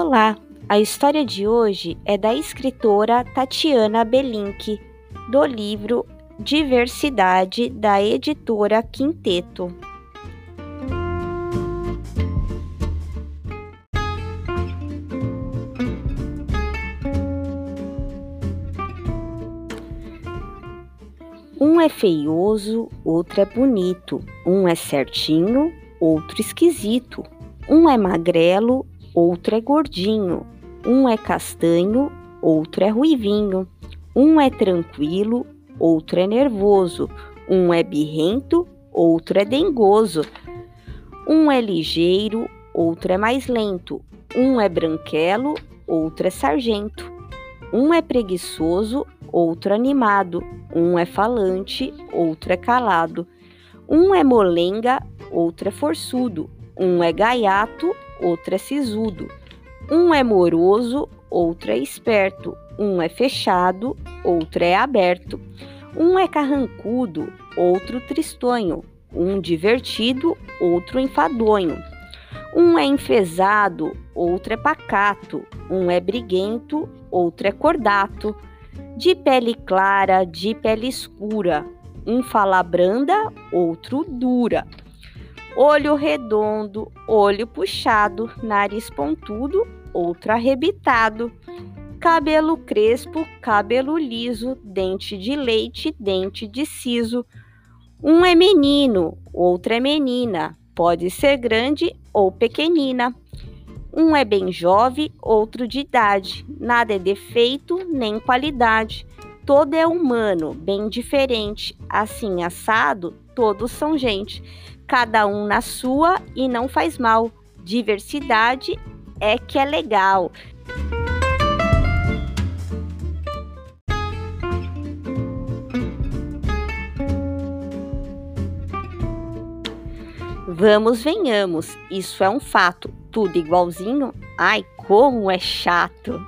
Olá, a história de hoje é da escritora Tatiana Belink, do livro Diversidade, da editora Quinteto. Um é feioso, outro é bonito. Um é certinho, outro esquisito. Um é magrelo, outro é gordinho. Um é castanho, outro é ruivinho. Um é tranquilo, outro é nervoso. Um é birrento, outro é dengoso. Um é ligeiro, outro é mais lento. Um é branquelo, outro é sargento. Um é preguiçoso, outro animado. Um é falante, outro é calado. Um é molenga, outro é forçudo. Um é gaiato, outro é sisudo. Um é moroso, outro é esperto. Um é fechado, outro é aberto. Um é carrancudo, outro tristonho. Um divertido, outro enfadonho. Um é enfesado, outro é pacato. Um é briguento, outro é cordato. De pele clara, de pele escura. Um fala branda, outro dura olho redondo, olho puxado, nariz pontudo, outro arrebitado, cabelo crespo, cabelo liso, dente de leite, dente de siso. Um é menino, outro é menina, pode ser grande ou pequenina. Um é bem jovem, outro de idade, nada é defeito nem qualidade. Todo é humano, bem diferente, assim assado, todos são gente cada um na sua e não faz mal. Diversidade é que é legal. Vamos, venhamos, isso é um fato. Tudo igualzinho? Ai, como é chato!